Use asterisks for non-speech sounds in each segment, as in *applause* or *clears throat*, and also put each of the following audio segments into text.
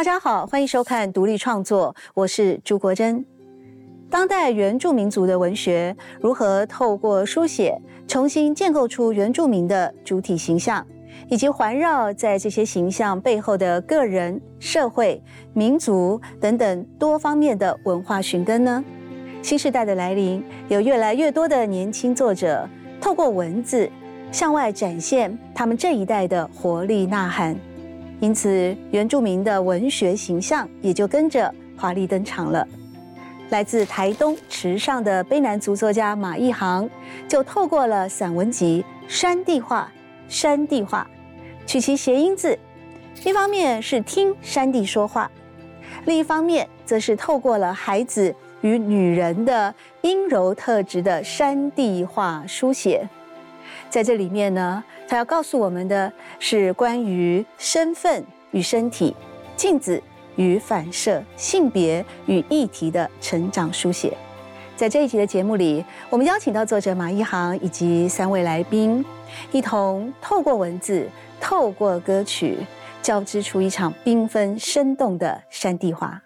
大家好，欢迎收看独立创作，我是朱国珍。当代原住民族的文学如何透过书写重新建构出原住民的主体形象，以及环绕在这些形象背后的个人、社会、民族等等多方面的文化寻根呢？新时代的来临，有越来越多的年轻作者透过文字向外展现他们这一代的活力呐喊。因此，原住民的文学形象也就跟着华丽登场了。来自台东池上的卑南族作家马一航，就透过了散文集《山地话》，山地话取其谐音字，一方面是听山地说话，另一方面则是透过了孩子与女人的阴柔特质的山地话书写。在这里面呢，他要告诉我们的是关于身份与身体、镜子与反射、性别与议题的成长书写。在这一集的节目里，我们邀请到作者马一航以及三位来宾，一同透过文字、透过歌曲，交织出一场缤纷生动的山地画。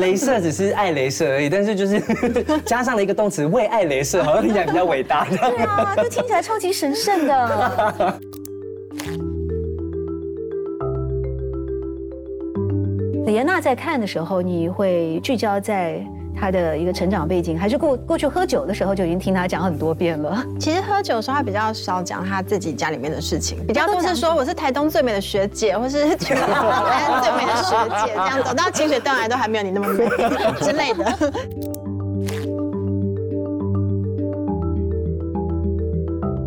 镭射只是爱镭射而已，但是就是 *laughs* 加上了一个动词为爱镭射，好像听起来比较伟大。对啊，就听起来超级神圣的。*laughs* 李安娜在看的时候，你会聚焦在？他的一个成长背景，还是过过去喝酒的时候就已经听他讲很多遍了。其实喝酒的时候，他比较少讲他自己家里面的事情，比较多是说我是台东最美的学姐，或是全 *laughs* 台湾最美的学姐，这样走到清水断崖都还没有你那么美之类的。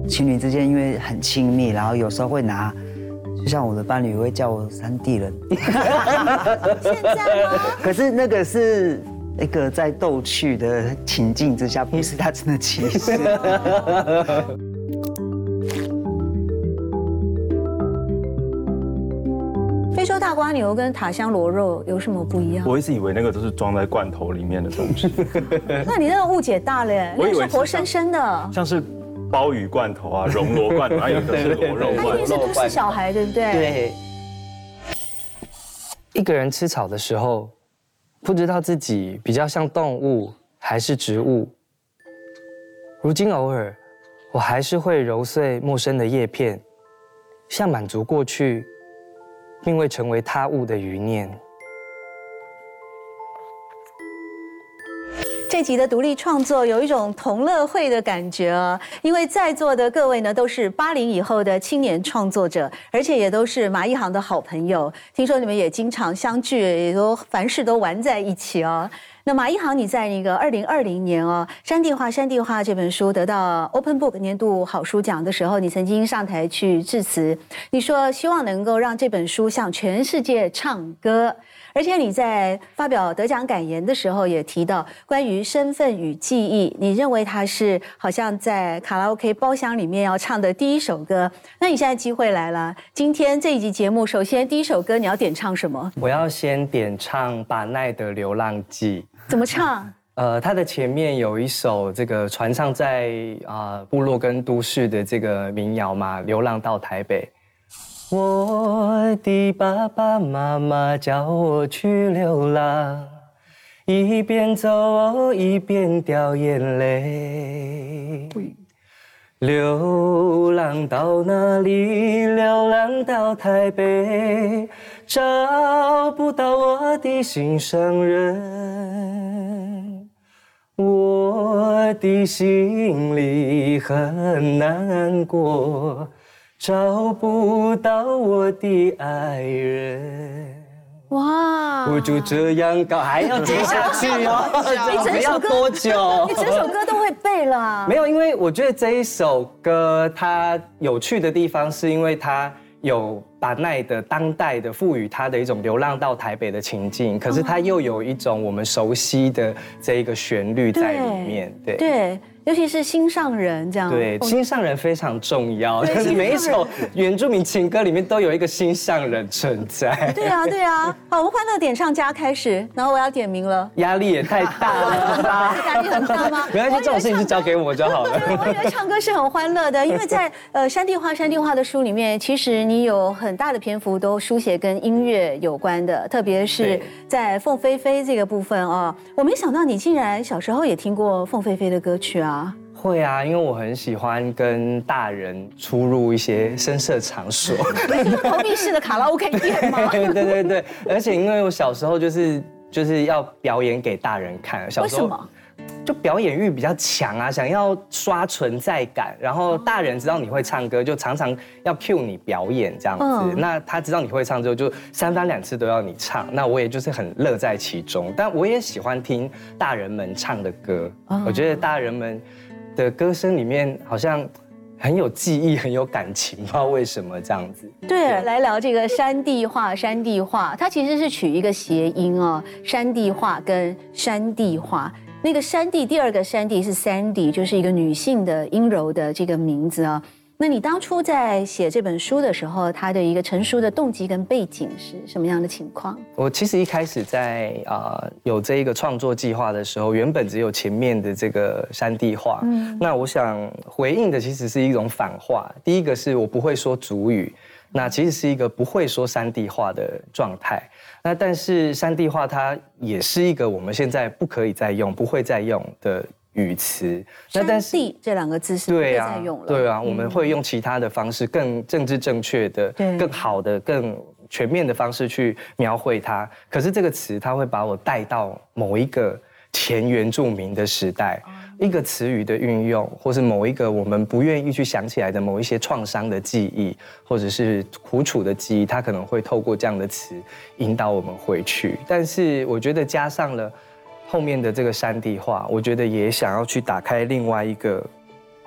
*laughs* 情侣之间因为很亲密，然后有时候会拿，就像我的伴侣会叫我三弟人。现在吗？*laughs* 可是那个是。一个在逗趣的情境之下，*laughs* 不是他真的歧视。*laughs* 非洲大瓜牛跟塔香螺肉有什么不一样？我一直以为那个都是装在罐头里面的东西。*laughs* 那你那个误解大了，那是活生生的，像是鲍鱼罐头啊、熔螺罐头，还有一个是螺肉罐头。他一定是都市小孩，对不对？对。一个人吃草的时候。不知道自己比较像动物还是植物。如今偶尔，我还是会揉碎陌生的叶片，像满足过去并未成为他物的余念。这集的独立创作有一种同乐会的感觉哦，因为在座的各位呢都是八零以后的青年创作者，而且也都是马一航的好朋友。听说你们也经常相聚，也都凡事都玩在一起哦。那马一航，你在那个二零二零年哦，《山地画山地画》这本书得到 Open Book 年度好书奖的时候，你曾经上台去致辞，你说希望能够让这本书向全世界唱歌。而且你在发表得奖感言的时候也提到关于身份与记忆，你认为它是好像在卡拉 OK 包厢里面要唱的第一首歌。那你现在机会来了，今天这一集节目，首先第一首歌你要点唱什么？我要先点唱把奈的《流浪记》。怎么唱？呃，它的前面有一首这个传唱在啊部落跟都市的这个民谣嘛，《流浪到台北》。我的爸爸妈妈叫我去流浪，一边走一边掉眼泪。流浪到哪里？流浪到台北，找不到我的心上人，我的心里很难过。找不到我的爱人，哇！我就这样搞，还要接下去哦？*laughs* 你整首歌多久？你整首歌都会背了？没有，因为我觉得这一首歌它有趣的地方，是因为它有把奈的当代的赋予它的一种流浪到台北的情境，可是它又有一种我们熟悉的这一个旋律在里面。对对。尤其是心上人这样。对，哦心上人非常重要，对就是每一首原住民情歌里面都有一个心上人存在。对啊，对啊。好，我们欢乐点唱家开始，然后我要点名了。压力也太大了吧？*laughs* 压力很大吗？*laughs* 没关系，这种事情就交给我就好了。对，*laughs* 我以为唱歌是很欢乐的，因为在呃山地画山地画的书里面，其实你有很大的篇幅都书写跟音乐有关的，特别是在凤飞飞这个部分啊，我没想到你竟然小时候也听过凤飞飞的歌曲啊。会啊，因为我很喜欢跟大人出入一些深色场所。是 *laughs* 投币式的卡拉 OK 店吗？*laughs* 对对对对，而且因为我小时候就是就是要表演给大人看，小时候为什么？就表演欲比较强啊，想要刷存在感，然后大人知道你会唱歌，就常常要 cue 你表演这样子。嗯那他知道你会唱之后，就三番两次都要你唱，那我也就是很乐在其中。但我也喜欢听大人们唱的歌，我觉得大人们的歌声里面好像很有记忆，很有感情，不知道为什么这样子。对，来聊这个山地话，山地话，它其实是取一个谐音哦，山地话跟山地话。那个山地，第二个山地是 Sandy，就是一个女性的阴柔的这个名字啊。那你当初在写这本书的时候，它的一个成书的动机跟背景是什么样的情况？我其实一开始在啊、有这一个创作计划的时候，原本只有前面的这个山地话，嗯，那我想回应的其实是一种反话。第一个是我不会说主语，那其实是一个不会说山地话的状态。那但是山地化它也是一个我们现在不可以再用、不会再用的语词。那但是山地这两个字是不会对啊再用了。，对啊，我们会用其他的方式，更政治正确的对、更好的、更全面的方式去描绘它。可是这个词，它会把我带到某一个前原住民的时代，一个词语的运用，或是某一个我们不愿意去想起来的某一些创伤的记忆，或者是苦楚的记忆，它可能会透过这样的词引导我们回去。但是我觉得加上了。后面的这个山地话，我觉得也想要去打开另外一个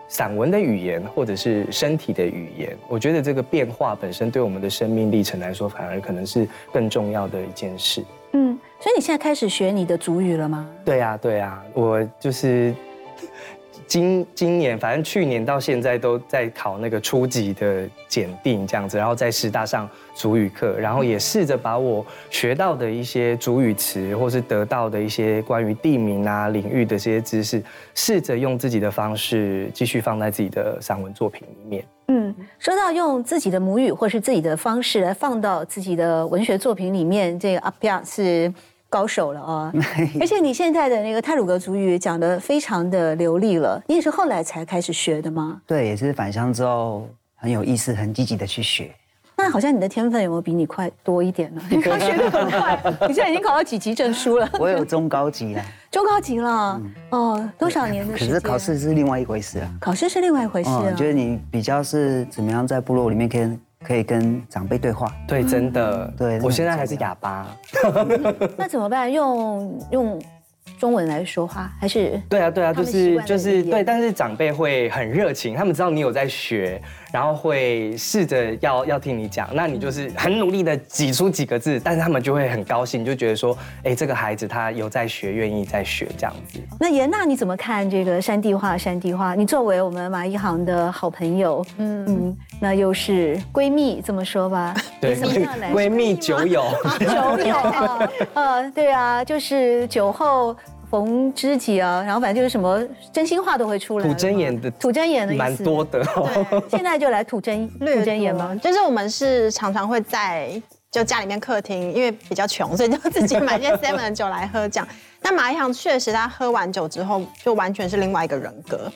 散文的语言，或者是身体的语言。我觉得这个变化本身对我们的生命历程来说，反而可能是更重要的一件事。嗯，所以你现在开始学你的主语了吗？对呀、对呀、我就是今今年，反正去年到现在都在考那个初级的检定这样子，然后在师大上主语课，然后也试着把我学到的一些主语词，或是得到的一些关于地名啊、领域的这些知识，试着用自己的方式继续放在自己的散文作品里面。嗯，说到用自己的母语或是自己的方式来放到自己的文学作品里面，这个阿皮亚是高手了啊！*laughs* 而且你现在的那个泰鲁格族语讲得非常的流利了，你也是后来才开始学的吗？对，也是返乡之后很有意思、很积极的去学。那好像你的天分有没有比你快多一点呢？你刚学得很快，你现在已经考到几级证书了？我有中高级啦，中高级了哦，多少年的时间？可是考试是另外一回事啊。考试是另外一回事啊。就是你比较是怎么样在部落里面可以可以跟长辈对话。对，真的，对我现在还是哑巴。*laughs* 那怎么办？用用中文来说话，还是对啊，对啊，就是就是对，但是长辈会很热情，他们知道你有在学，然后会试着要要听你讲，那你就是很努力的挤出几个字，但是他们就会很高兴，就觉得说，哎，这个孩子他有在学，愿意在学这样子。那严娜，你怎么看这个山地话？山地话，你作为我们马一航的好朋友，嗯嗯，那又是闺蜜，这么说吧？*laughs* 对闺蜜酒友，*laughs* 酒友啊？呃，对啊，就是酒后逢知己啊，然后反正就是什么真心话都会出来。吐真言的吐真言的意思蛮多的、哦。现在就来吐真 *laughs* 吐真言吗？就是我们是常常会在就家里面客厅，因为比较穷，所以就自己买一些 *laughs* seven 的酒来喝这样。那马一航确实，他喝完酒之后，就完全是另外一个人格。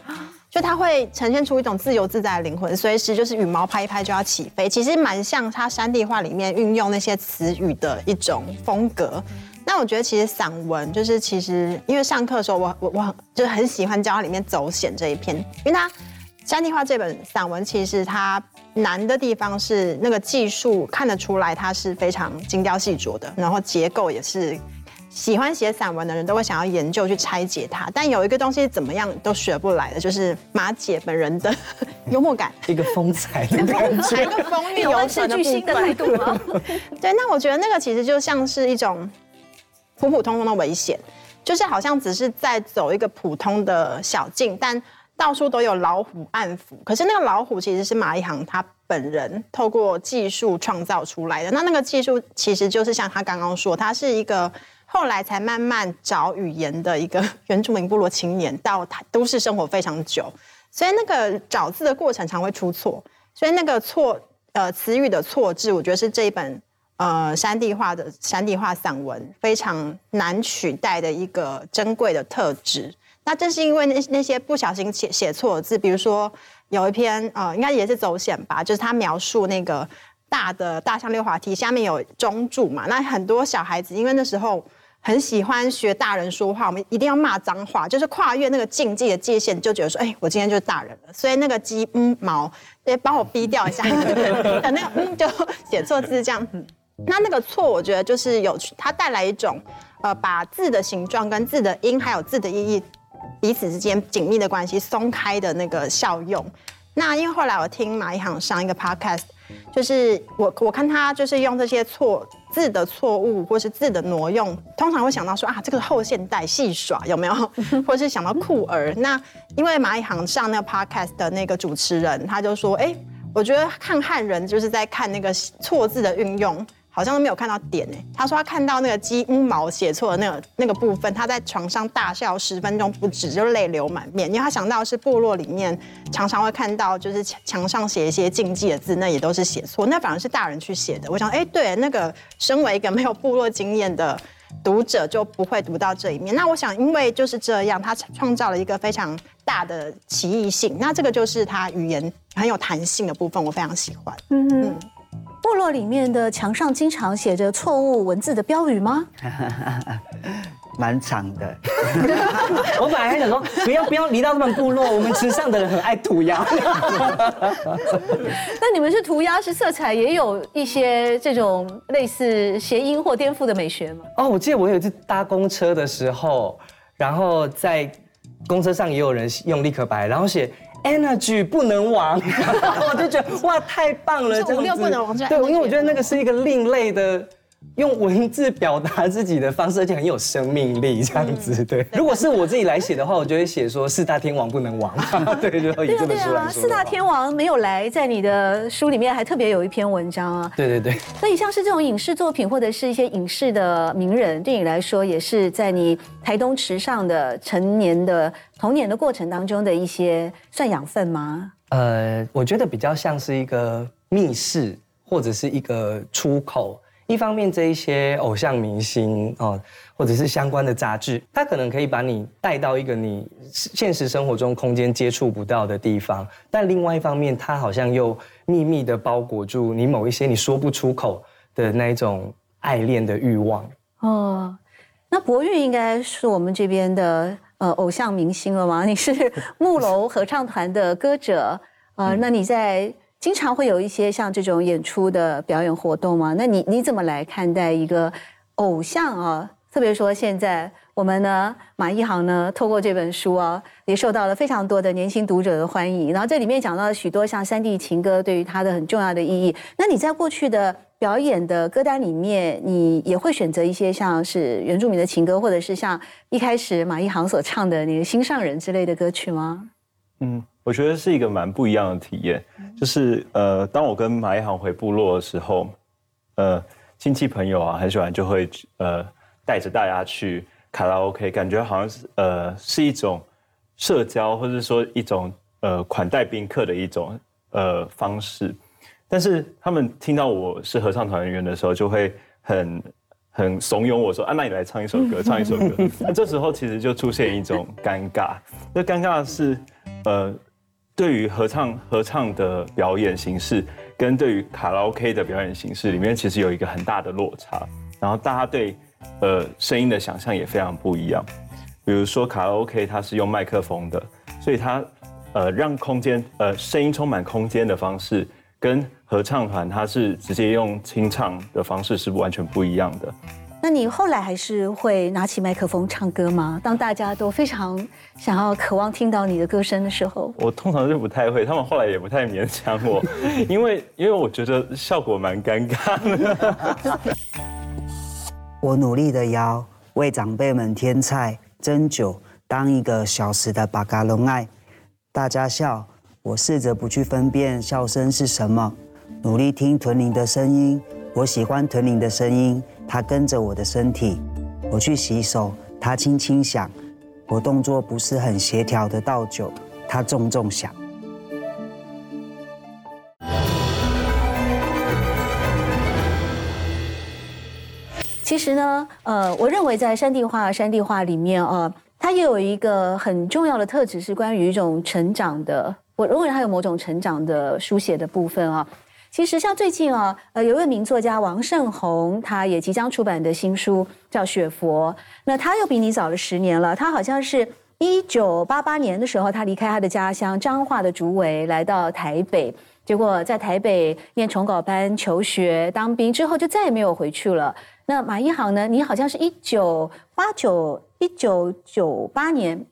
就他会呈现出一种自由自在的灵魂，随时就是羽毛拍一拍就要起飞，其实蛮像他山地话里面运用那些词语的一种风格。那我觉得其实散文就是其实因为上课的时候我我我很就是很喜欢教它里面走险这一篇，因为它山地画这本散文其实它难的地方是那个技术看得出来它是非常精雕细琢的，然后结构也是。喜欢写散文的人都会想要研究去拆解它，但有一个东西怎么样都学不来的，就是马姐本人的幽默感。一个风采的感觉一个风韵犹存的部巨星的态分。度吗？对，那我觉得那个其实就像是一种普普通通的危险，就是好像只是在走一个普通的小径，但到处都有老虎暗伏，可是那个老虎其实是马一航他本人透过技术创造出来的。那那个技术其实就是像他刚刚说，他是一个后来才慢慢找语言的一个原住民部落青年，到他都市生活非常久，所以那个找字的过程常会出错，所以那个错呃词语的错字，我觉得是这一本呃山地化的山地化散文非常难取代的一个珍贵的特质。那正是因为那那些不小心写写错的字，比如说有一篇呃，应该也是走险吧，就是他描述那个大的大象溜滑梯下面有中柱嘛，那很多小孩子因为那时候很喜欢学大人说话，我们一定要骂脏话，就是跨越那个禁忌的界限，就觉得说，哎，我今天就是大人了，所以那个鸡嗯毛，哎，帮我逼掉一下，*laughs* 那个嗯就写错字这样，那那个错，我觉得就是有它带来一种呃，把字的形状跟字的音还有字的意义。彼此之间紧密的关系松开的那个效用。那因为后来我听马一航上一个 podcast，就是我我看他就是用这些错字的错误或是字的挪用，通常会想到说啊这个后现代戏耍有没有，*laughs* 或是想到酷儿。那因为马一航上那个 podcast 的那个主持人，他就说，哎，我觉得看汉人就是在看那个错字的运用。好像都没有看到点哎，他说他看到那个鸡乌毛写错的那个那个部分，他在床上大笑十分钟不止，就泪流满面，因为他想到是部落里面常常会看到，就是墙墙上写一些禁忌的字，那也都是写错，那反而是大人去写的。我想，哎，对，那个身为一个没有部落经验的读者就不会读到这一面。那我想，因为就是这样，他创造了一个非常大的奇异性，那这个就是他语言很有弹性的部分，我非常喜欢。嗯嗯。部落里面的墙上经常写着错误文字的标语吗？*laughs* 蛮长的。*laughs* 我本来还想说，不要不要离到那么部落，我们池上的人很爱涂鸦。*laughs* 那你们是涂鸦，是色彩也有一些这种类似谐音或颠覆的美学吗？哦，我记得我有一次搭公车的时候，然后在公车上也有人用立可白，然后写。Energy 不能亡，*laughs* *laughs* 我就觉得哇，太棒了！五六不能亡，对，因为我觉得那个是一个另类的。用文字表达自己的方式，而且很有生命力，这样子。对，如果是我自己来写的话，我就会写说四大天王不能亡。*laughs* 对，就以这么说来说。四大天王没有来，在你的书里面还特别有一篇文章啊。对对对。所以像是这种影视作品，或者是一些影视的名人，对你来说，也是在你台东池上的成年的童年的过程当中的一些算养分吗？呃，我觉得比较像是一个密室，或者是一个出口。一方面，这一些偶像明星哦，或者是相关的杂志，它可能可以把你带到一个你现实生活中空间接触不到的地方。但另外一方面，它好像又秘密的包裹住你某一些你说不出口的那一种爱恋的欲望。哦，那博玉应该是我们这边的呃偶像明星了吗？*laughs* 你是木楼合唱团的歌者呃，那你在？经常会有一些像这种演出的表演活动吗？那你你怎么来看待一个偶像啊？特别说现在我们呢，马一航呢，透过这本书啊，也受到了非常多的年轻读者的欢迎。然后这里面讲到了许多像山地情歌对于他的很重要的意义。那你在过去的表演的歌单里面，你也会选择一些像是原住民的情歌，或者是像一开始马一航所唱的那个心上人之类的歌曲吗？嗯。我觉得是一个蛮不一样的体验，就是呃，当我跟马一航回部落的时候，呃，亲戚朋友啊很喜欢就会呃带着大家去卡拉 OK，感觉好像是呃是一种社交或者说一种呃款待宾客的一种呃方式，但是他们听到我是合唱团员的时候，就会很很怂恿我说啊，那你来唱一首歌，唱一首歌。*laughs* 那这时候其实就出现一种尴尬，那尴尬的是呃。对于合唱合唱的表演形式，跟对于卡拉 OK 的表演形式里面，其实有一个很大的落差。然后大家对呃声音的想象也非常不一样。比如说卡拉 OK 它是用麦克风的，所以它呃让空间呃声音充满空间的方式，跟合唱团它是直接用清唱的方式是完全不一样的。那你后来还是会拿起麦克风唱歌吗？当大家都非常想要、渴望听到你的歌声的时候，我通常是不太会。他们后来也不太勉强我，*laughs* 因为因为我觉得效果蛮尴尬的。*laughs* 我努力的邀为长辈们添菜、斟酒，当一个小时的巴嘎龙爱。大家笑，我试着不去分辨笑声是什么，努力听豚铃的声音。我喜欢豚铃的声音，它跟着我的身体。我去洗手，它轻轻响。我动作不是很协调的倒酒，它重重响。其实呢，呃，我认为在山地画山地画里面啊，它也有一个很重要的特质，是关于一种成长的。我认为它有某种成长的书写的部分啊。其实像最近啊，呃，有一位名作家王胜宏，他也即将出版的新书叫《雪佛》，那他又比你早了十年了。他好像是一九八八年的时候，他离开他的家乡彰化的竹围，来到台北，结果在台北念重稿班求学、当兵之后，就再也没有回去了。那马一航呢？你好像是一九八九、一九九八年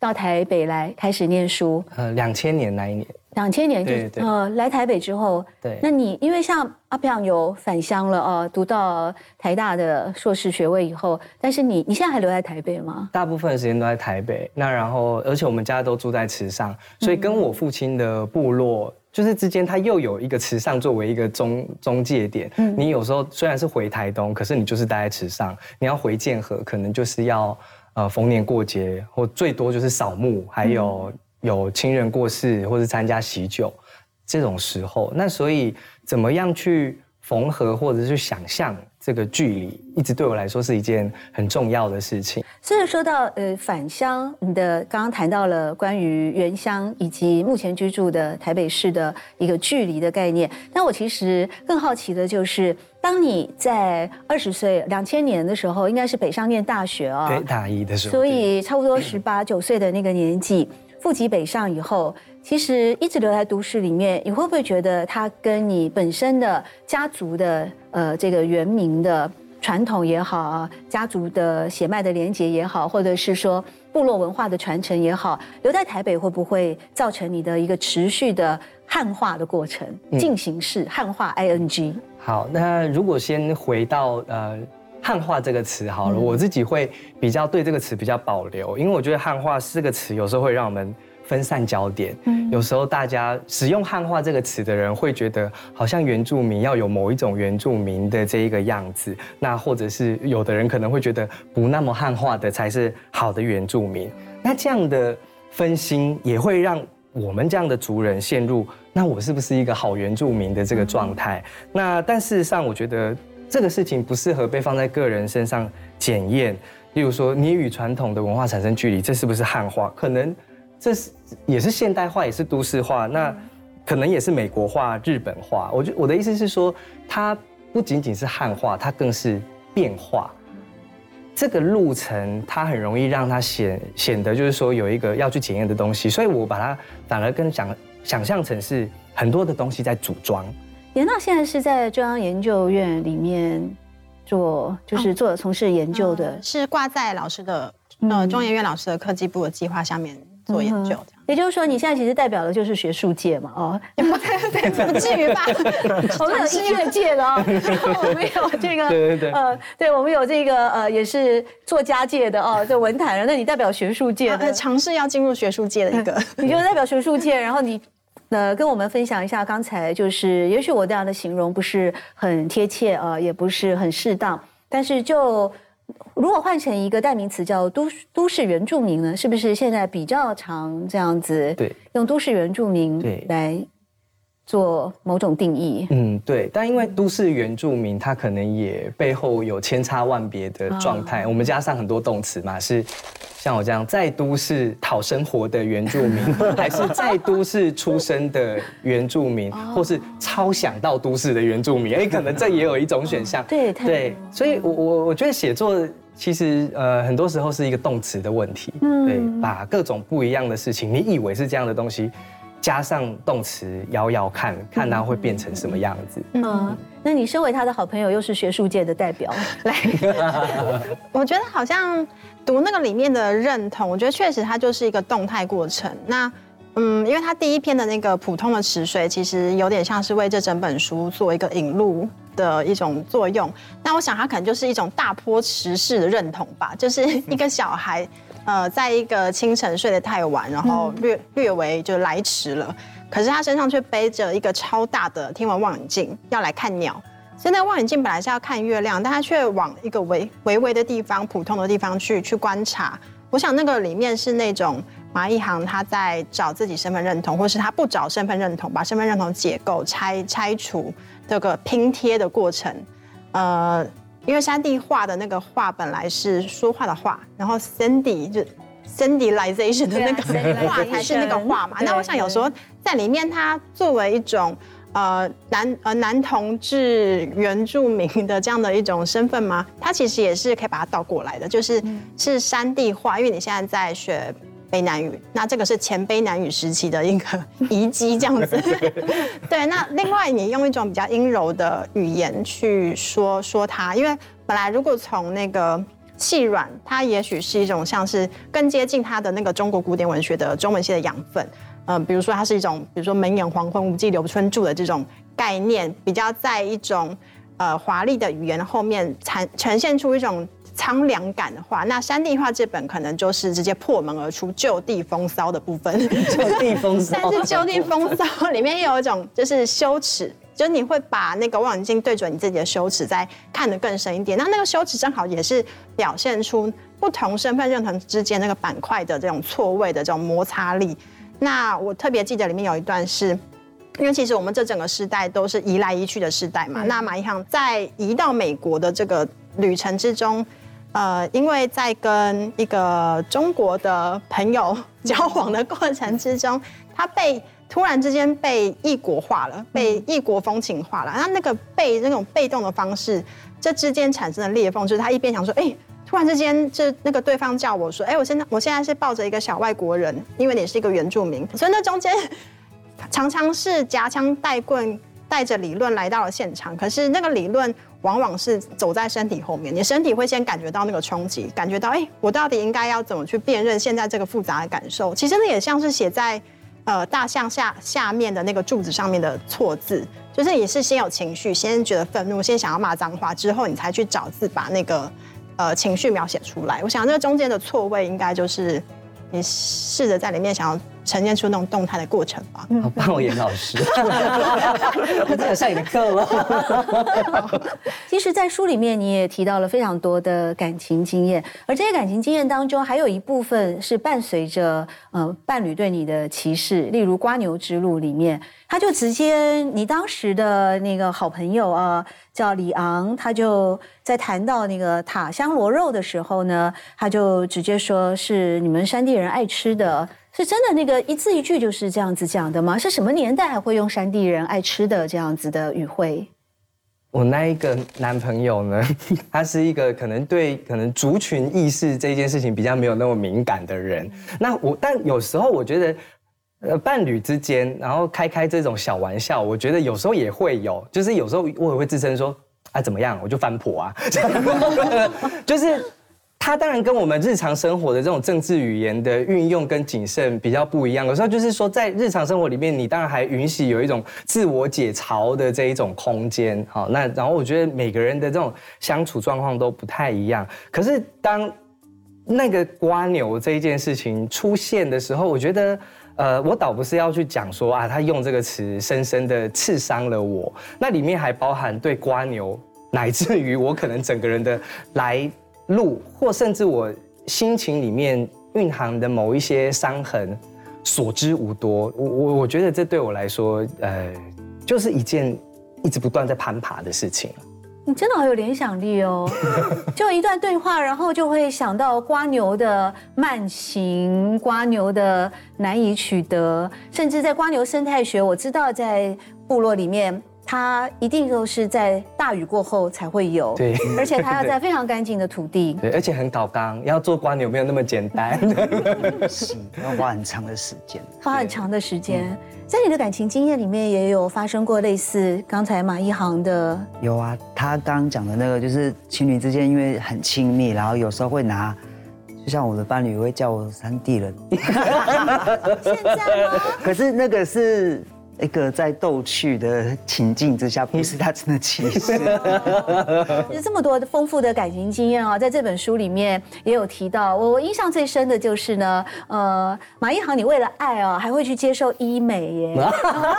到台北来开始念书，呃，两千年那一年，两千年就对对呃来台北之后，对那你因为像阿平有返乡了哦，读到台大的硕士学位以后，但是你你现在还留在台北吗？大部分的时间都在台北。那然后，而且我们家都住在池上，所以跟我父亲的部落。就是之间，他又有一个池上作为一个中中介点。嗯，你有时候虽然是回台东，可是你就是待在池上。你要回建河，可能就是要呃逢年过节，或最多就是扫墓，还有有亲人过世或是参加喜酒这种时候。那所以怎么样去缝合，或者是去想象这个距离，一直对我来说是一件很重要的事情。虽然说到呃返乡，你的刚刚谈到了关于原乡以及目前居住的台北市的一个距离的概念，但我其实更好奇的就是，当你在二十岁两千年的时候，应该是北上念大学啊、对，大一的时候，所以差不多 *clears throat* 十八九岁的那个年纪，复籍北上以后，其实一直留在都市里面，你会不会觉得它跟你本身的家族的呃这个原名的传统也好啊，家族的血脉的连结也好，或者是说部落文化的传承也好，留在台北会不会造成你的一个持续的汉化的过程，进行式汉化 ing？好，那如果先回到呃汉化这个词好了，我自己会比较对这个词比较保留，因为我觉得汉化这个词有时候会让我们分散焦点。嗯，有时候大家使用汉化这个词的人会觉得，好像原住民要有某一种原住民的这一个样子，那或者是有的人可能会觉得不那么汉化的才是好的原住民。那这样的分心也会让我们这样的族人陷入，那我是不是一个好原住民的这个状态？那但事实上，我觉得这个事情不适合被放在个人身上检验。例如说，你与传统的文化产生距离，这是不是汉化？可能这是也是现代化，也是都市化，那可能也是美国化、日本化。我觉我的意思是说，它不仅仅是汉化，它更是变化。这个路程，它很容易让它显显得就是说有一个要去检验的东西，所以我把它反而跟想想象成是很多的东西在组装。严娜现在是在中央研究院里面做，就是做从事研究的，呃是挂在老师的呃中研院老师的科技部的计划下面做研究，这样。也就是说，你现在其实代表的就是学术界嘛，哦，也不对，不至于吧？*laughs* 我们有音乐界的哦，我们有这个，对对对呃，对，我们有这个呃，也是作家界的哦，就文坛人，那你代表学术界尝试要进入学术界的一个。你就代表学术界，然后你。呃，跟我们分享一下，刚才就是，也许我这样的形容不是很贴切啊、呃，也不是很适当，但是就如果换成一个代名词叫都都市原住民呢，是不是现在比较常这样子？对，用都市原住民对来做某种定义。嗯，对，但因为都市原住民，它可能也背后有千差万别的状态。我们加上很多动词嘛，是像我这样在都市讨生活的原住民，*laughs* 还是在都市出生的原住民，或是超想到都市的原住民？哎，可能这也有一种选项。对对，所以我我我觉得写作其实呃很多时候是一个动词的问题。嗯对，把各种不一样的事情，你以为是这样的东西。加上动词摇摇看，看它会变成什么样子。嗯，那你身为他的好朋友，又是学术界的代表，来，*laughs* 我觉得好像读那个里面的认同，我觉得确实它就是一个动态过程。那嗯，因为它第一篇的那个普通的池水，其实有点像是为这整本书做一个引路的一种作用。那我想它可能就是一种大坡池式的认同吧，就是一个小孩 *laughs* 呃，在一个清晨睡得太晚，然后略略微就来迟了，可是他身上却背着一个超大的天文望远镜，要来看鸟。所以那个望远镜本来是要看月亮，但他却往一个微微微的地方、普通的地方去去观察。我想那个里面是那种马一航他在找自己身份认同，或是他不找身份认同，把身份认同解构、拆拆除这个拼贴的过程。呃，因为山地画的那个画本来是说话的画，然后 Cindy 就 Cindylization 的那个画才是那个画嘛。那我想有时候在里面，它作为一种呃男呃男同志原住民的这样的一种身份吗？它其实也是可以把它倒过来的，就是是山地化，因为你现在在学。卑南语，那这个是前卑南语时期的一个遗迹，这样子。*laughs* *laughs* 对，那另外你用一种比较阴柔的语言去说说它，因为本来如果从那个细软，它也许是一种像是更接近它的那个中国古典文学的中文系的养分。嗯，比如说它是一种，比如说门眼黄昏无际留春住的这种概念，比较在一种呃华丽的语言后面呈呈现出一种。苍凉感的话，那山地画这本可能就是直接破门而出，就地风骚的部分。*laughs* 就地风骚，但是就地风骚里面有一种就是羞耻，就是你会把那个望远镜对准你自己的羞耻，再看得更深一点。那那个羞耻正好也是表现出不同身份认同之间那个板块的这种错位的这种摩擦力。那我特别记得里面有一段是，因为其实我们这整个时代都是移来移去的时代嘛。那马一航在移到美国的这个旅程之中。呃，因为在跟一个中国的朋友 *laughs* 交往的过程之中，他被突然之间被异国化了，被异国风情化了。那那个被那种被动的方式，这之间产生的裂缝，就是他一边想说，哎，突然之间，这那个对方叫我说，哎，我现在我现在是抱着一个小外国人，因为你是一个原住民，所以那中间常常是夹枪带棍，带着理论来到了现场，可是那个理论。往往是走在身体后面，你身体会先感觉到那个冲击，感觉到哎，我到底应该要怎么去辨认现在这个复杂的感受？其实那也像是写在呃大象下下面的那个柱子上面的错字，就是你是先有情绪，先觉得愤怒，先想要骂脏话，之后你才去找字把那个呃情绪描写出来。我想这个中间的错位，应该就是你试着在里面想要。呈现出那种动态的过程吧。好棒哦，严老师，*laughs* 我在上你的课了。*laughs* 其实，在书里面你也提到了非常多的感情经验，而这些感情经验当中，还有一部分是伴随着呃伴侣对你的歧视，例如瓜牛之路里面，他就直接你当时的那个好朋友啊，叫李昂，他就在谈到那个塔香螺肉的时候呢，他就直接说是你们山地人爱吃的。是真的，那个一字一句就是这样子讲的吗？是什么年代还会用山地人爱吃的这样子的语汇？我那一个男朋友呢，*laughs* 他是一个可能对可能族群意识这件事情比较没有那么敏感的人。那我但有时候我觉得，呃，伴侣之间然后开开这种小玩笑，我觉得有时候也会有，就是有时候我也会自称说，啊怎么样，我就翻婆啊，*laughs* 就是。他当然跟我们日常生活的这种政治语言的运用跟谨慎比较不一样。有时候就是说，在日常生活里面，你当然还允许有一种自我解嘲的这一种空间。好，那然后我觉得每个人的这种相处状况都不太一样。可是当那个瓜牛这一件事情出现的时候，我觉得，呃，我倒不是要去讲说啊，他用这个词深深的刺伤了我。那里面还包含对瓜牛，乃至于我可能整个人的来。路，或甚至我心情里面蕴含的某一些伤痕，所知无多。我我我觉得这对我来说，呃，就是一件一直不断在攀爬的事情。你真的好有联想力哦！*laughs* 就一段对话，然后就会想到瓜牛的慢行，瓜牛的难以取得，甚至在瓜牛生态学，我知道在部落里面。它一定都是在大雨过后才会有，对，而且它要在非常干净的土地，*laughs* 对，而且很搞刚，要做瓜牛没有那么简单，*laughs* 是。要花很长的时间，花很长的时间。在你的感情经验里面，也有发生过类似刚才马一航的，有啊，他刚刚讲的那个就是情侣之间因为很亲密，然后有时候会拿，就像我的伴侣会叫我三弟人，*laughs* 现在吗？可是那个是。一个在逗趣的情境之下，不是他真的歧视。*laughs* 有这么多的丰富的感情经验啊，在这本书里面也有提到。我我印象最深的就是呢，呃，马一航，你为了爱啊，还会去接受医美耶。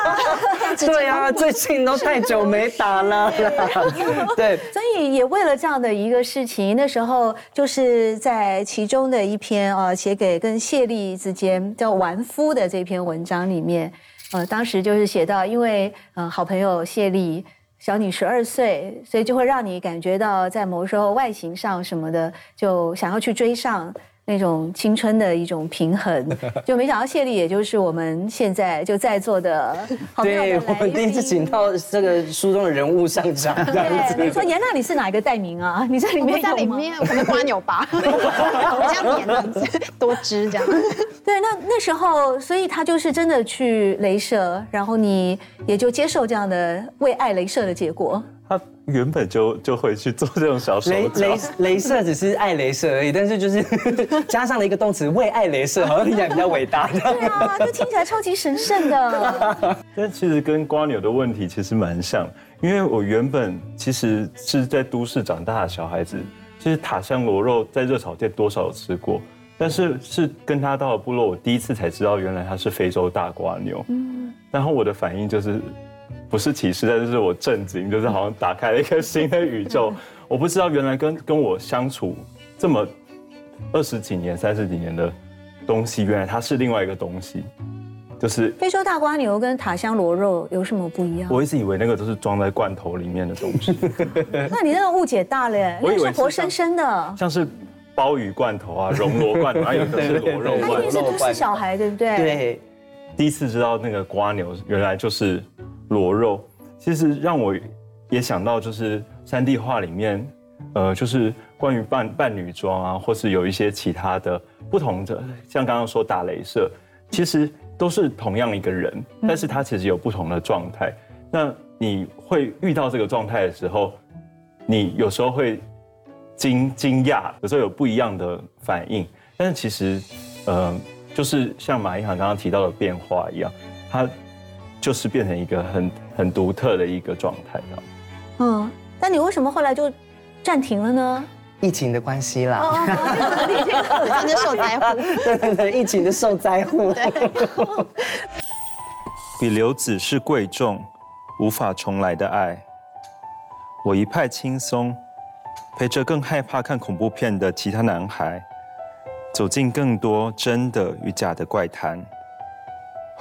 *laughs* 对啊，最近都太久没打了。*laughs* 对，所以也为了这样的一个事情，那时候就是在其中的一篇啊写给跟谢丽之间叫玩夫的这篇文章里面，呃，当时就是写到，因为呃好朋友谢丽小你十二岁，所以就会让你感觉到在某时候外形上什么的，就想要去追上。那种青春的一种平衡，*laughs* 就没想到谢丽，也就是我们现在就在座的，对我们第一次请到这个书中的人物上场。对，你说严娜，你是哪一个代名啊？*laughs* 你在里面在里面，可能瓜牛吧，这样演的多汁这样。*laughs* 对，那那时候，所以他就是真的去镭射，然后你也就接受这样的为爱镭射的结果。他原本就就会去做这种小手雷雷镭射只是爱镭射而已，但是就是 *laughs* 加上了一个动词为爱镭射，好像听起来比较伟大。对啊，这听起来超级神圣的。*laughs* 但其实跟瓜牛的问题其实蛮像，因为我原本其实是在都市长大的小孩子，其实塔香螺肉在热炒店多少有吃过，但是是跟他到了部落，我第一次才知道原来他是非洲大瓜牛。嗯，然后我的反应就是。不是歧视，但是我震惊，就是好像打开了一个新的宇宙。我不知道原来跟跟我相处这么二十几年、三十几年的东西，原来它是另外一个东西。就是非洲大瓜牛跟塔香螺肉有什么不一样？我一直以为那个都是装在罐头里面的东西。*laughs* 那你那个误解大了，*laughs* 我以为活生生的，像是鲍鱼罐头啊、熔螺罐头，还有的是螺肉罐头。他一定是都市小孩，对不对？对。第一次知道那个瓜牛原来就是。螺肉其实让我也想到，就是三 D 画里面，呃，就是关于扮扮女装啊，或是有一些其他的不同的，像刚刚说打镭射，其实都是同样一个人，但是他其实有不同的状态。那你会遇到这个状态的时候，你有时候会惊惊讶，有时候有不一样的反应。但是其实，呃，就是像马一航刚刚提到的变化一样，他。就是变成一个很很独特的一个状态的。嗯，但你为什么后来就暂停了呢？疫情的关系啦。*laughs* 疫情的受灾户。对对对，疫情的受灾户。*laughs* 比刘子是贵重，无法重来的爱。我一派轻松，陪着更害怕看恐怖片的其他男孩，走进更多真的与假的怪谈。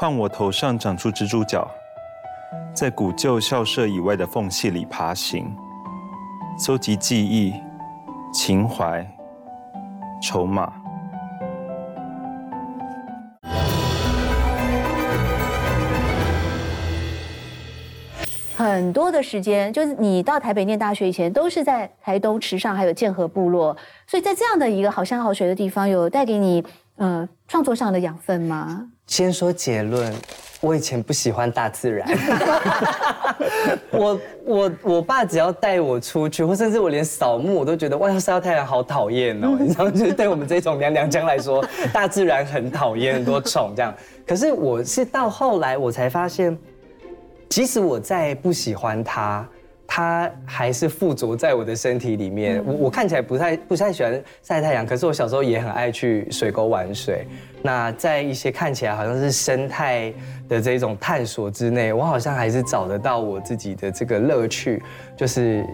换我头上长出蜘蛛脚，在古旧校舍以外的缝隙里爬行，搜集记忆、情怀、筹码。很多的时间，就是你到台北念大学以前，都是在台东池上还有建和部落，所以在这样的一个好山好水的地方，有带给你呃创作上的养分吗？先说结论，我以前不喜欢大自然。*laughs* 我我我爸只要带我出去，或甚至我连扫墓我都觉得哇，晒到太阳好讨厌哦。*laughs* 你知道，就是对我们这种娘娘腔来说，大自然很讨厌，很多虫这样。可是我是到后来我才发现，即使我再不喜欢它。它还是附着在我的身体里面。我我看起来不太不太喜欢晒太阳，可是我小时候也很爱去水沟玩水。那在一些看起来好像是生态的这种探索之内，我好像还是找得到我自己的这个乐趣。就是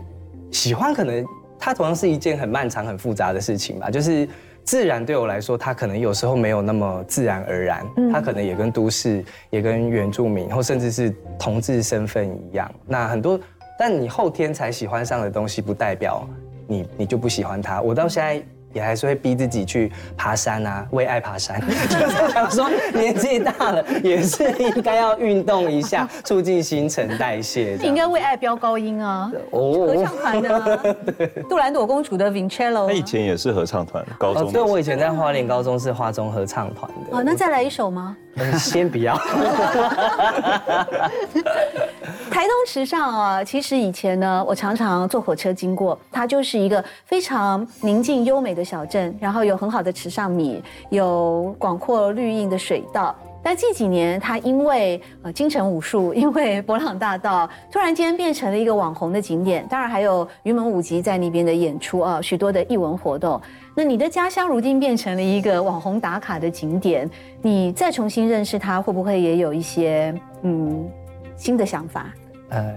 喜欢，可能它同样是一件很漫长、很复杂的事情吧。就是自然对我来说，它可能有时候没有那么自然而然。它可能也跟都市、也跟原住民，或甚至是同志身份一样。那很多。但你后天才喜欢上的东西，不代表你你就不喜欢它。我到现在也还是会逼自己去爬山啊，为爱爬山。*laughs* 就是想说，年纪大了也是应该要运动一下，*laughs* 促进新陈代谢。应该为爱飙高音啊！哦，合唱团的 *laughs* 杜兰朵公主的 Vincello。他以前也是合唱团，高中。对，我以前在花莲高中是花中合唱团的。哦，那再来一首吗？先不要。*laughs* 台东池上啊，其实以前呢，我常常坐火车经过，它就是一个非常宁静优美的小镇，然后有很好的池上米，有广阔绿荫的水道。但近几年它因为呃京城武术，因为博朗大道，突然间变成了一个网红的景点。当然还有云门舞集在那边的演出啊，许多的艺文活动。那你的家乡如今变成了一个网红打卡的景点，你再重新认识它，会不会也有一些嗯新的想法？呃，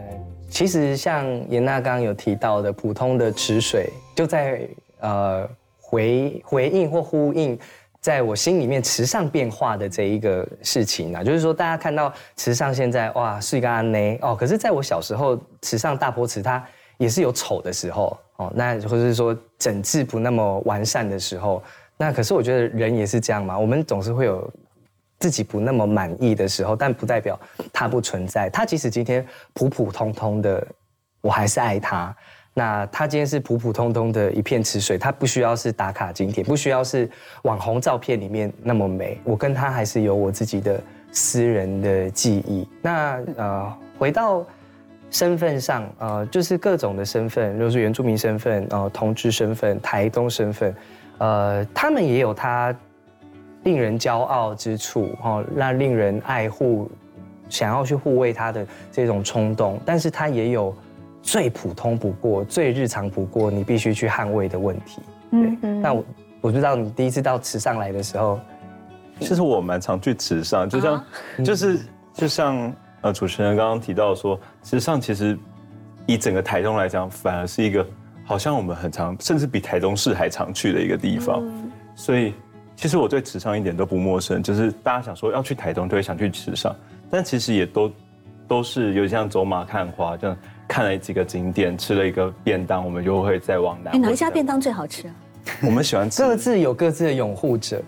其实像严娜刚刚有提到的，普通的池水就在呃回回应或呼应，在我心里面池上变化的这一个事情啊，就是说大家看到池上现在哇是一个安内哦，可是在我小时候，池上大坡池它也是有丑的时候哦，那或者是说整治不那么完善的时候，那可是我觉得人也是这样嘛，我们总是会有。自己不那么满意的时候，但不代表它不存在。它即使今天普普通通的，我还是爱它。那它今天是普普通通的一片池水，它不需要是打卡景点，不需要是网红照片里面那么美。我跟他还是有我自己的私人的记忆。那呃，回到身份上，呃，就是各种的身份，如是原住民身份、呃，同志身份、台东身份，呃，他们也有他。令人骄傲之处，哈，那令人爱护，想要去护卫他的这种冲动，但是他也有最普通不过、最日常不过，你必须去捍卫的问题。嗯，那我我不知道你第一次到池上来的时候，其实我蛮常去池上，就像就是就像呃主持人刚刚提到说，池上其实以整个台东来讲，反而是一个好像我们很常，甚至比台中市还常去的一个地方，所以。其实我对池上一点都不陌生，就是大家想说要去台东，就会想去池上，但其实也都都是有点像走马看花，这样看了几个景点，吃了一个便当，我们就会再往南。哪一家便当最好吃啊？我们喜欢各自有各自的拥护者，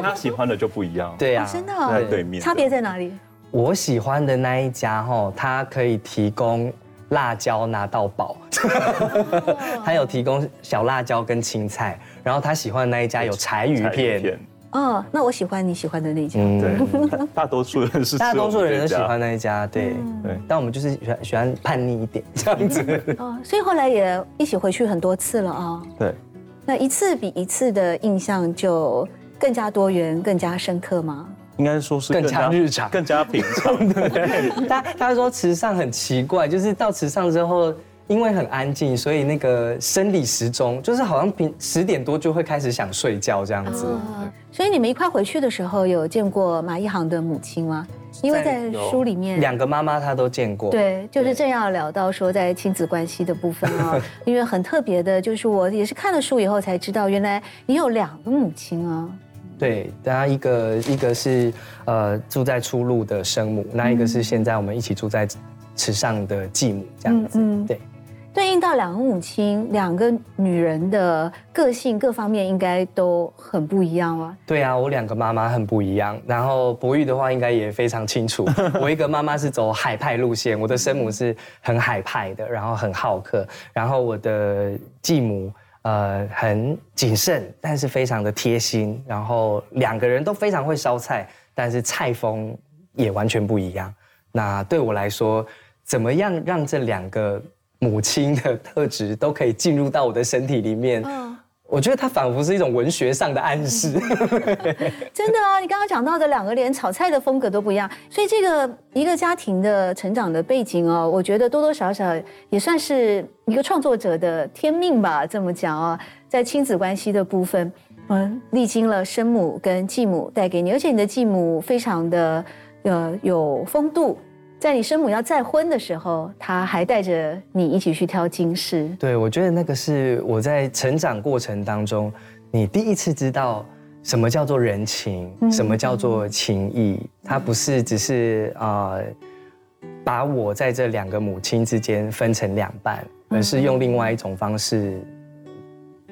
他喜欢的就不一样。对呀，真的在对面，差别在哪里？我喜欢的那一家哈，它可以提供。辣椒拿到饱，他有提供小辣椒跟青菜，然后他喜欢的那一家有柴鱼片。哦，那我喜欢你喜欢的那一家。对，*laughs* 大多数人是大多数人都喜欢那一家，对对。但我们就是喜欢喜欢叛逆一点这样子。哦，所以后来也一起回去很多次了啊。对，那一次比一次的印象就更加多元、更加深刻吗？应该说是更加日常、更加平常。*laughs* 对，他他说池上很奇怪，就是到池上之后，因为很安静，所以那个生理时钟就是好像平十点多就会开始想睡觉这样子。所以你们一块回去的时候，有见过马一航的母亲吗？因为在书里面，两个妈妈她都见过。对，就是正要聊到说在亲子关系的部分啊，*laughs* 因为很特别的，就是我也是看了书以后才知道，原来你有两个母亲啊。对，大家一个一个是呃住在出路的生母，那一个是现在我们一起住在池上的继母，这样子。对，对应到两个母亲，两个女人的个性各方面应该都很不一样啊。对啊，我两个妈妈很不一样。然后博玉的话应该也非常清楚，*laughs* 我一个妈妈是走海派路线，我的生母是很海派的，然后很好客，然后我的继母。呃，很谨慎，但是非常的贴心。然后两个人都非常会烧菜，但是菜风也完全不一样。那对我来说，怎么样让这两个母亲的特质都可以进入到我的身体里面？我觉得它仿佛是一种文学上的暗示，*laughs* 真的啊！你刚刚讲到的两个连炒菜的风格都不一样，所以这个一个家庭的成长的背景哦，我觉得多多少少也算是一个创作者的天命吧。这么讲啊，在亲子关系的部分，嗯，历经了生母跟继母带给你，而且你的继母非常的呃有风度。在你生母要再婚的时候，他还带着你一起去挑金饰。对，我觉得那个是我在成长过程当中，你第一次知道什么叫做人情，什么叫做情谊。他不是只是啊，把我在这两个母亲之间分成两半，而是用另外一种方式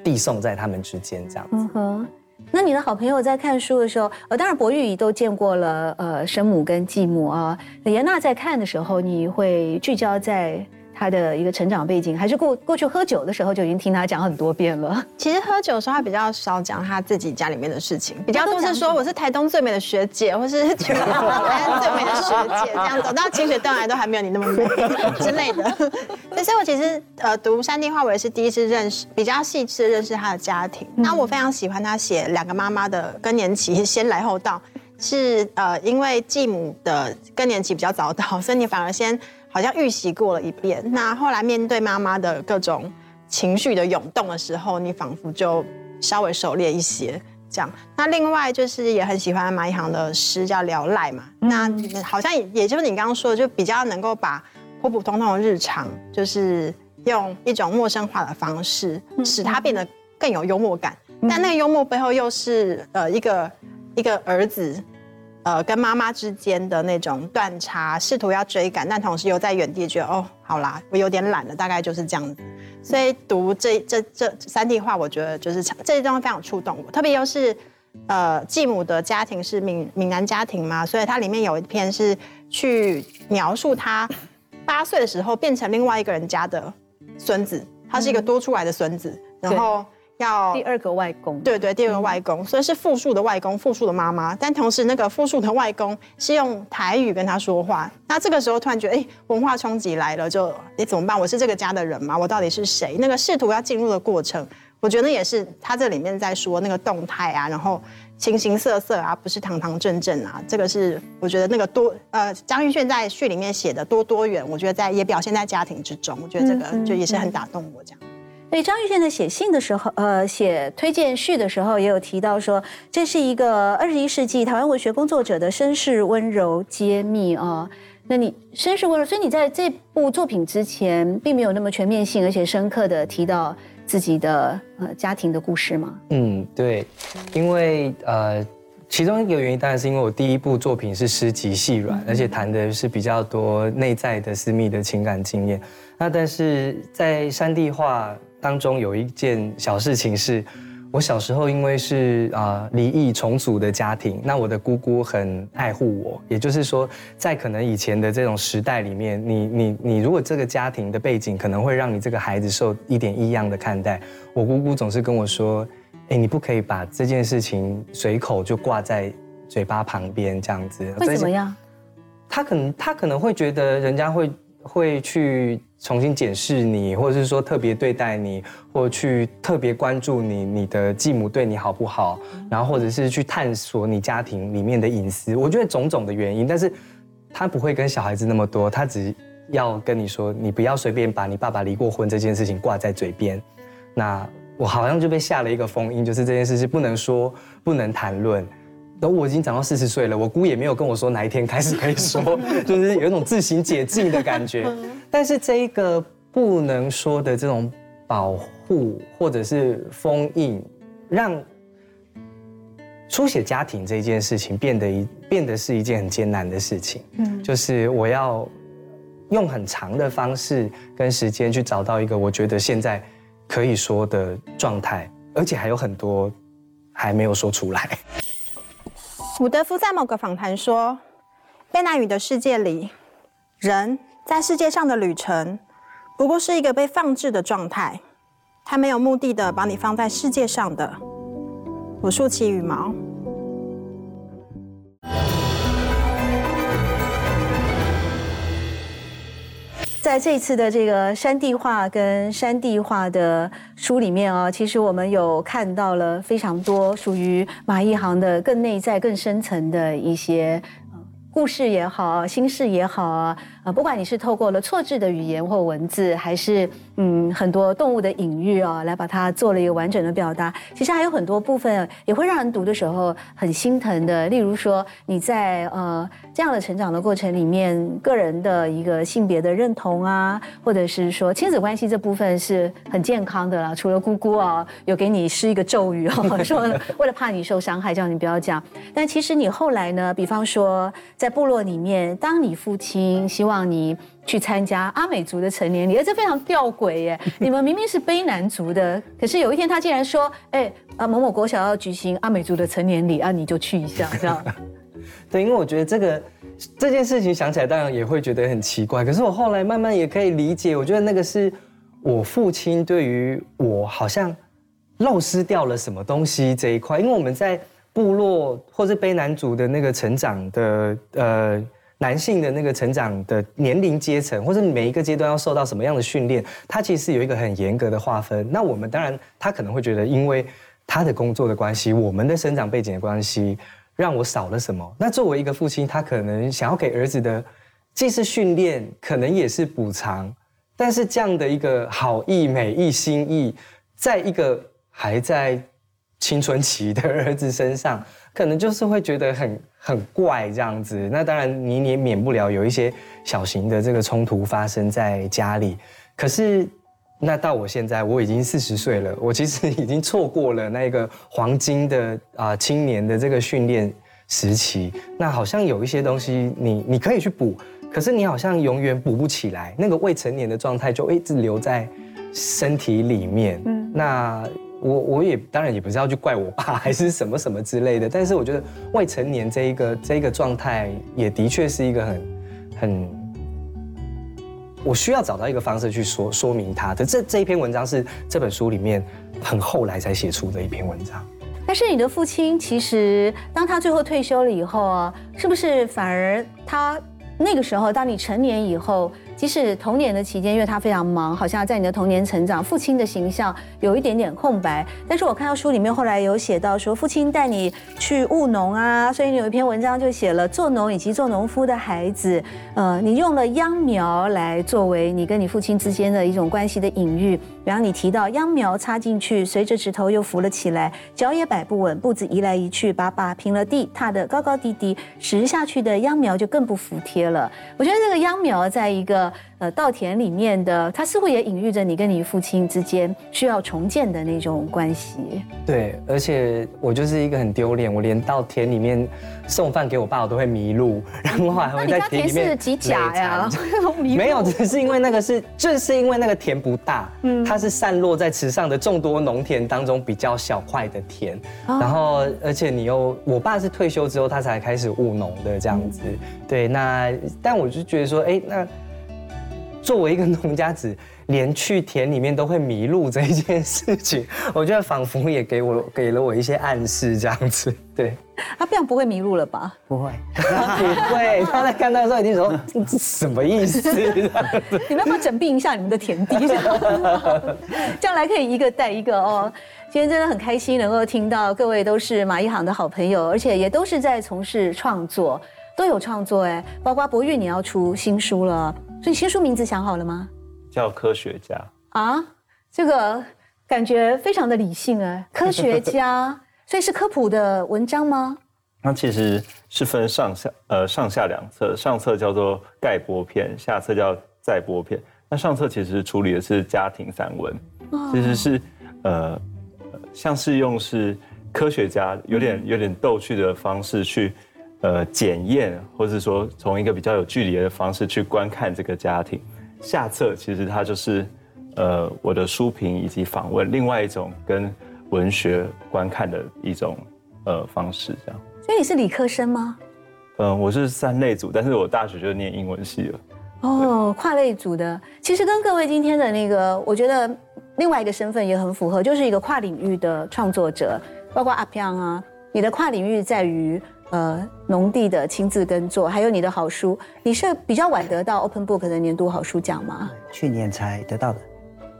递送在他们之间这样子。那你的好朋友在看书的时候，呃，当然博玉都见过了，呃，生母跟继母啊。李安娜在看的时候，你会聚焦在。他的一个成长背景，还是过过去喝酒的时候就已经听他讲很多遍了。*laughs* 其实喝酒的时候，他比较少讲他自己家里面的事情，比较多是说我是台东最美的学姐，或是全台最美的学姐，这样走到清水断崖都还没有你那么美 *laughs* 之类的。所以，我其实呃读山地话，我也是第一次认识，比较细致认识他的家庭。那我非常喜欢他写两个妈妈的更年期先来后到。是呃，因为继母的更年期比较早到，所以你反而先好像预习过了一遍。那后来面对妈妈的各种情绪的涌动的时候，你仿佛就稍微熟练一些。这样，那另外就是也很喜欢马一航的诗，叫《聊赖》嘛。那好像也也就是你刚刚说的，就比较能够把普普通通的日常，就是用一种陌生化的方式，使它变得更有幽默感。但那个幽默背后又是呃一个一个儿子，呃跟妈妈之间的那种断差，试图要追赶，但同时又在原地觉得哦，好啦，我有点懒了，大概就是这样子。所以读这这这三 D 画，我觉得就是这一段非常触动我，特别又是呃继母的家庭是闽闽南家庭嘛，所以它里面有一篇是去描述他八岁的时候变成另外一个人家的孙子，他是一个多出来的孙子，然后。要第二个外公，对对，第二个外公，所以是复数的外公，复数的妈妈。但同时，那个复数的外公是用台语跟他说话。那这个时候突然觉得，哎，文化冲击来了，就你怎么办？我是这个家的人吗？我到底是谁？那个试图要进入的过程，我觉得也是他这里面在说那个动态啊，然后形形色色啊，不是堂堂正正啊。这个是我觉得那个多呃，张玉炫在序里面写的多多元，我觉得在也表现在家庭之中。我觉得这个就也是很打动我这样。所以张玉宪在写信的时候，呃，写推荐序的时候，也有提到说，这是一个二十一世纪台湾文学工作者的绅士温柔揭秘啊。那你绅士温柔，所以你在这部作品之前，并没有那么全面性而且深刻的提到自己的呃家庭的故事吗？嗯，对，因为呃，其中一个原因当然是因为我第一部作品是诗集《细软》，而且谈的是比较多内在的私密的情感经验。那但是在山地画。当中有一件小事情是，我小时候因为是啊离异重组的家庭，那我的姑姑很爱护我，也就是说，在可能以前的这种时代里面，你你你如果这个家庭的背景可能会让你这个孩子受一点异样的看待，我姑姑总是跟我说，哎，你不可以把这件事情随口就挂在嘴巴旁边这样子。会怎么样？他可能他可能会觉得人家会。会去重新检视你，或者是说特别对待你，或去特别关注你，你的继母对你好不好？然后或者是去探索你家庭里面的隐私。我觉得种种的原因，但是他不会跟小孩子那么多，他只要跟你说，你不要随便把你爸爸离过婚这件事情挂在嘴边。那我好像就被下了一个封印，就是这件事是不能说、不能谈论。然后我已经长到四十岁了，我姑也没有跟我说哪一天开始可以说，*laughs* 就是有一种自行解禁的感觉。*laughs* 但是这一个不能说的这种保护或者是封印，让书写家庭这件事情变得一变得是一件很艰难的事情。嗯，就是我要用很长的方式跟时间去找到一个我觉得现在可以说的状态，而且还有很多还没有说出来。伍德夫在某个访谈说：“贝纳语的世界里，人在世界上的旅程，不过是一个被放置的状态，他没有目的的把你放在世界上的。”我竖起羽毛。在这次的这个山地画跟山地画的书里面啊，其实我们有看到了非常多属于马一航的更内在、更深层的一些故事也好，心事也好啊。啊，不管你是透过了错字的语言或文字，还是嗯很多动物的隐喻啊，来把它做了一个完整的表达。其实还有很多部分也会让人读的时候很心疼的。例如说你在呃这样的成长的过程里面，个人的一个性别的认同啊，或者是说亲子关系这部分是很健康的啦。除了姑姑啊有给你施一个咒语哦，*laughs* 说为了怕你受伤害，叫你不要讲。但其实你后来呢，比方说在部落里面，当你父亲希望让你去参加阿美族的成年礼，而这非常吊诡耶！*laughs* 你们明明是卑南族的，可是有一天他竟然说：“哎，啊某某国小要举行阿美族的成年礼啊，你就去一下。”这样。*laughs* 对，因为我觉得这个这件事情想起来当然也会觉得很奇怪，可是我后来慢慢也可以理解，我觉得那个是我父亲对于我好像漏失掉了什么东西这一块，因为我们在部落或是卑南族的那个成长的呃。男性的那个成长的年龄阶层，或者每一个阶段要受到什么样的训练，他其实有一个很严格的划分。那我们当然，他可能会觉得，因为他的工作的关系，我们的生长背景的关系，让我少了什么？那作为一个父亲，他可能想要给儿子的，既是训练，可能也是补偿。但是这样的一个好意、美意、心意，在一个还在青春期的儿子身上，可能就是会觉得很很怪这样子。那当然，你也免不了有一些小型的这个冲突发生在家里。可是，那到我现在，我已经四十岁了，我其实已经错过了那个黄金的啊青年的这个训练时期。那好像有一些东西，你你可以去补。可是你好像永远补不起来，那个未成年的状态就一直留在身体里面。嗯，那我我也当然也不是要去怪我爸 *laughs* 还是什么什么之类的，但是我觉得未成年这一个这一个状态也的确是一个很很，我需要找到一个方式去说说明他的。这这一篇文章是这本书里面很后来才写出的一篇文章。但是你的父亲其实当他最后退休了以后啊，是不是反而他？那个时候，当你成年以后。即使童年的期间，因为他非常忙，好像在你的童年成长，父亲的形象有一点点空白。但是我看到书里面后来有写到说，父亲带你去务农啊，所以你有一篇文章就写了做农以及做农夫的孩子。呃，你用了秧苗来作为你跟你父亲之间的一种关系的隐喻。然后你提到秧苗插进去，随着指头又浮了起来，脚也摆不稳，步子移来移去，把把平了地，踏得高高低低，拾下去的秧苗就更不服帖了。我觉得这个秧苗在一个。呃，稻田里面的，它似乎也隐喻着你跟你父亲之间需要重建的那种关系。对，而且我就是一个很丢脸，我连稻田里面送饭给我爸，我都会迷路，然后还会在田里面是几甲呀？*laughs* *laughs* 没有，只是因为那个是，就是因为那个田不大，嗯，它是散落在池上的众多农田当中比较小块的田，然后而且你又，我爸是退休之后他才开始务农的这样子，对，那但我就觉得说，哎，那。作为一个农家子，连去田里面都会迷路这一件事情，*laughs* 我觉得仿佛也给我给了我一些暗示，这样子。*laughs* 对，他这样不会迷路了吧？不会，不会。他在看到的时候，一定说这什么意思？*laughs* 你们要不要整并一下你们的田地？将来可以一个带一个哦。今天真的很开心，能够听到各位都是马一航的好朋友，而且也都是在从事创作，都有创作哎。包括博玉，你要出新书了。所以新书名字想好了吗？叫科学家啊，这个感觉非常的理性哎，科学家，*laughs* 所以是科普的文章吗？那其实是分上下呃上下两册，上册叫做概播片，下册叫再播片。那上册其实处理的是家庭散文，其实是呃像是用是科学家有点有点逗趣的方式去。呃，检验，或是说从一个比较有距离的方式去观看这个家庭。下册其实它就是，呃，我的书评以及访问，另外一种跟文学观看的一种呃方式，这样。所以你是理科生吗？嗯，我是三类组，但是我大学就念英文系了。哦，跨类组的，其实跟各位今天的那个，我觉得另外一个身份也很符合，就是一个跨领域的创作者，包括阿飘啊，你的跨领域在于。呃，农地的亲自耕作，还有你的好书，你是比较晚得到 Open Book 的年度好书奖吗？去年才得到的。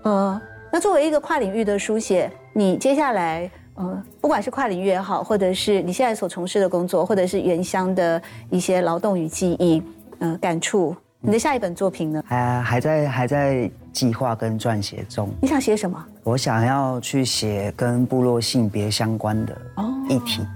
呃，那作为一个跨领域的书写，你接下来，呃，不管是跨领域也好，或者是你现在所从事的工作，或者是原乡的一些劳动与记忆，呃，感触，你的下一本作品呢？还还在还在计划跟撰写中。你想写什么？我想要去写跟部落性别相关的议题。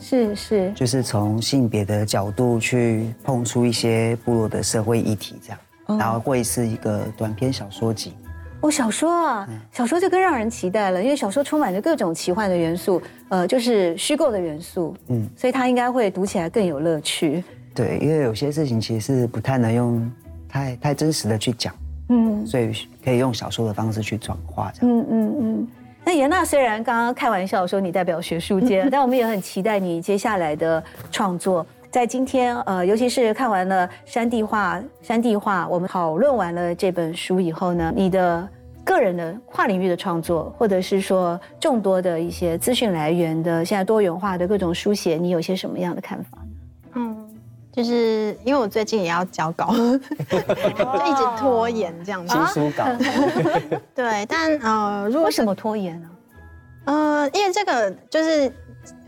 是是，就是从性别的角度去碰出一些部落的社会议题，这样，然后会是一个短篇小说集。哦，小说啊，小说就更让人期待了，因为小说充满着各种奇幻的元素，呃，就是虚构的元素，嗯，所以它应该会读起来更有乐趣。对，因为有些事情其实是不太能用太太真实的去讲，嗯，所以可以用小说的方式去转化，这样，嗯嗯嗯。那严娜虽然刚刚开玩笑说你代表学术界，*laughs* 但我们也很期待你接下来的创作。在今天，呃，尤其是看完了山地画，山地画，我们讨论完了这本书以后呢，你的个人的跨领域的创作，或者是说众多的一些资讯来源的现在多元化的各种书写，你有些什么样的看法？嗯，就是因为我最近也要交稿，*laughs* 就一直拖延这样子。新书稿。*laughs* 对，但呃，如果什么拖延呢？呃，因为这个就是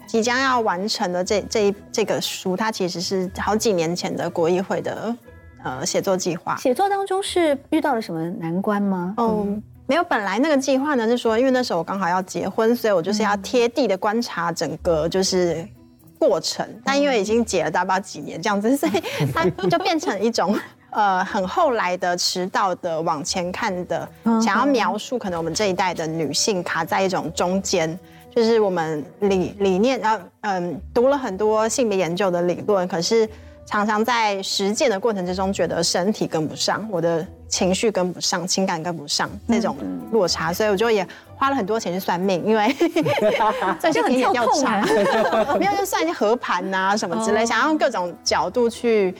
即将要完成的这这一这个书，它其实是好几年前的国议会的呃写作计划。写作当中是遇到了什么难关吗？哦，没有，本来那个计划呢是说，因为那时候我刚好要结婚，所以我就是要贴地的观察整个就是过程。但因为已经解了大概几年这样子，所以它就变成一种 *laughs* 呃很后来的迟到的往前看的，想要描述可能我们这一代的女性卡在一种中间。就是我们理理念，然后嗯，读了很多性别研究的理论，可是常常在实践的过程之中，觉得身体跟不上，我的情绪跟不上，情感跟不上那种落差，所以我就也花了很多钱去算命，因为 *laughs* 这些很田野调跳查，*laughs* 没有就算一些合盘呐、什么之类，想要用各种角度去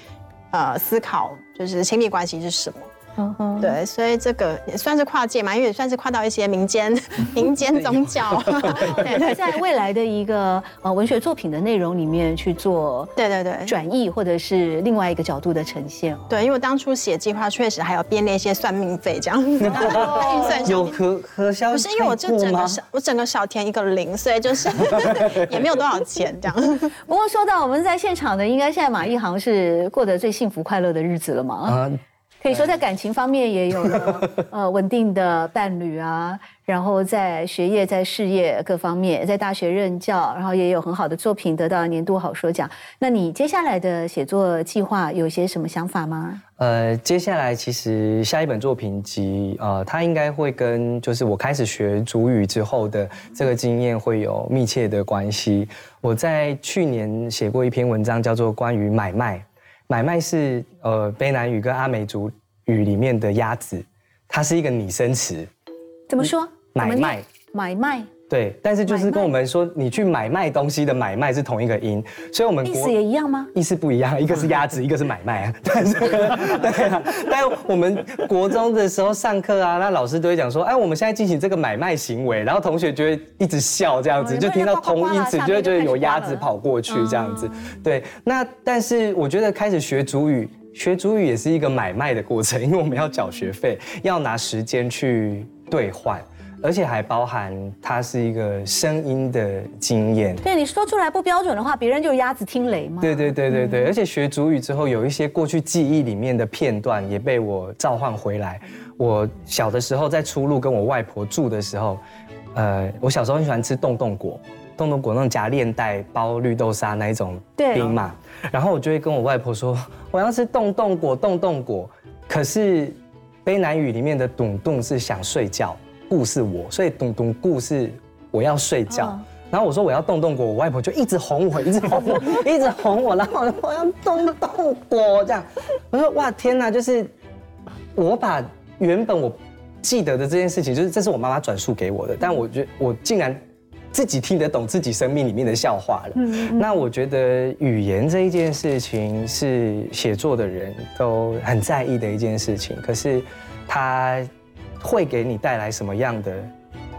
呃思考，就是亲密关系是什么。嗯哼，对，所以这个也算是跨界嘛，因为也算是跨到一些民间 *laughs* 民间宗教。*laughs* 对在未来的一个呃文学作品的内容里面去做对对对转译，或者是另外一个角度的呈现。对，因为我当初写计划确实还有编列一些算命费这样，预 *laughs* 算有可可消不是因为我就整个吗？少，我整个少填一个零，所以就是也没有多少钱这样。不过说到我们在现场的，应该现在马一航是过得最幸福快乐的日子了嘛？啊，可以说在感情方面也有了 *laughs* 呃稳定的伴侣啊，然后在学业、在事业各方面，在大学任教，然后也有很好的作品得到年度好说奖。那你接下来的写作计划有些什么想法吗？呃，接下来其实下一本作品集，呃，它应该会跟就是我开始学主语之后的这个经验会有密切的关系。我在去年写过一篇文章，叫做关于买卖。买卖是呃卑南语跟阿美族语里面的鸭子，它是一个拟声词，怎么说？买卖。买卖，对，但是就是跟我们说，你去买卖东西的买卖是同一个音，所以我们国意思也一样吗？意思不一样，*laughs* 一个是鸭子，一个是买卖啊。*laughs* 但是，对啊，但我们国中的时候上课啊，那老师都会讲说，哎，我们现在进行这个买卖行为，然后同学就会一直笑这样子，哦就听到同音词，就会觉得有鸭子跑过去这样子哦。对，那但是我觉得开始学主语。学主语也是一个买卖的过程，因为我们要缴学费，要拿时间去兑换，而且还包含它是一个声音的经验。对你说出来不标准的话，别人就鸭子听雷嘛。对对对对对，而且学主语之后，有一些过去记忆里面的片段也被我召唤回来。我小的时候在出路跟我外婆住的时候，呃，我小时候很喜欢吃冻冻果，冻冻果那种夹链袋包绿豆沙那一种对冰嘛，然后我就会跟我外婆说，我要吃冻冻果，冻冻果。可是卑南语里面的咚咚是想睡觉，顾是我，所以咚咚顾是我要睡觉。嗯然后我说我要动动果，我外婆就一直哄我，一直哄我，一直哄我，然后我说我要动动果这样。我说哇天哪，就是我把原本我记得的这件事情，就是这是我妈妈转述给我的，但我觉得我竟然自己听得懂自己生命里面的笑话了。那我觉得语言这一件事情是写作的人都很在意的一件事情，可是它会给你带来什么样的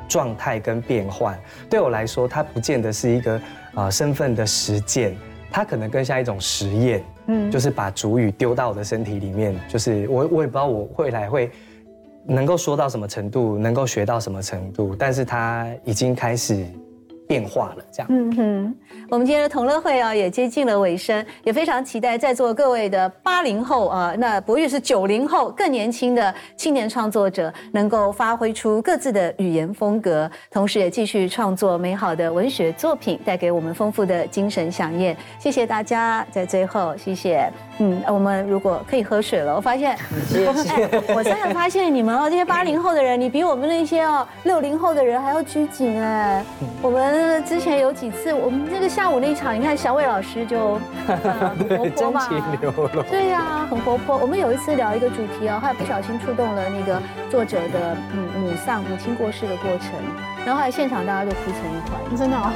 状态跟变换？对我来说，它不见得是一个啊、呃身份的实践，它可能更像一种实验。嗯，就是把主语丢到我的身体里面，就是我我也不知道我未来会能够说到什么程度，能够学到什么程度，但是它已经开始变化了，这样。嗯哼，我们今天的同乐会啊也接近了尾声，也非常期待在座各位的八零后啊，那博玉是九零后更年轻的青年创作者，能够发挥出各自的语言风格，同时也继续创作美好的文学作品，带给我们丰富的精神飨宴。谢谢大家，在最后谢谢。嗯，我们如果可以喝水了，我发现，哎，我真的发现你们哦，这些八零后的人，你比我们那些哦六零后的人还要拘谨哎。我们之前有几次，我们这个下午那一场，你看小伟老师就呃很活泼嘛。*laughs* 对呀、很活泼。我们有一次聊一个主题哦，后来不小心触动了那个作者的嗯母丧、母亲过世的过程，然后后来现场大家都哭成一团，真的啊，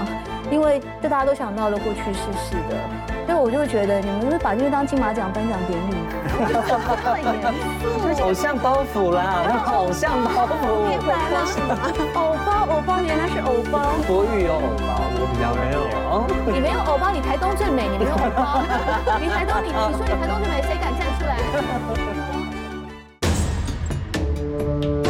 因为这大家都想到了过去世事的，所以我就觉得你们是把这个当金马奖颁奖典礼 *laughs* 偶像包袱啦，偶像包袱。来了，偶包，偶包，原来是偶包。国语有偶包，我比较没有。你没有偶包，你台东最美，你没有偶包。你台东，你你说你台东最美，谁敢站出来？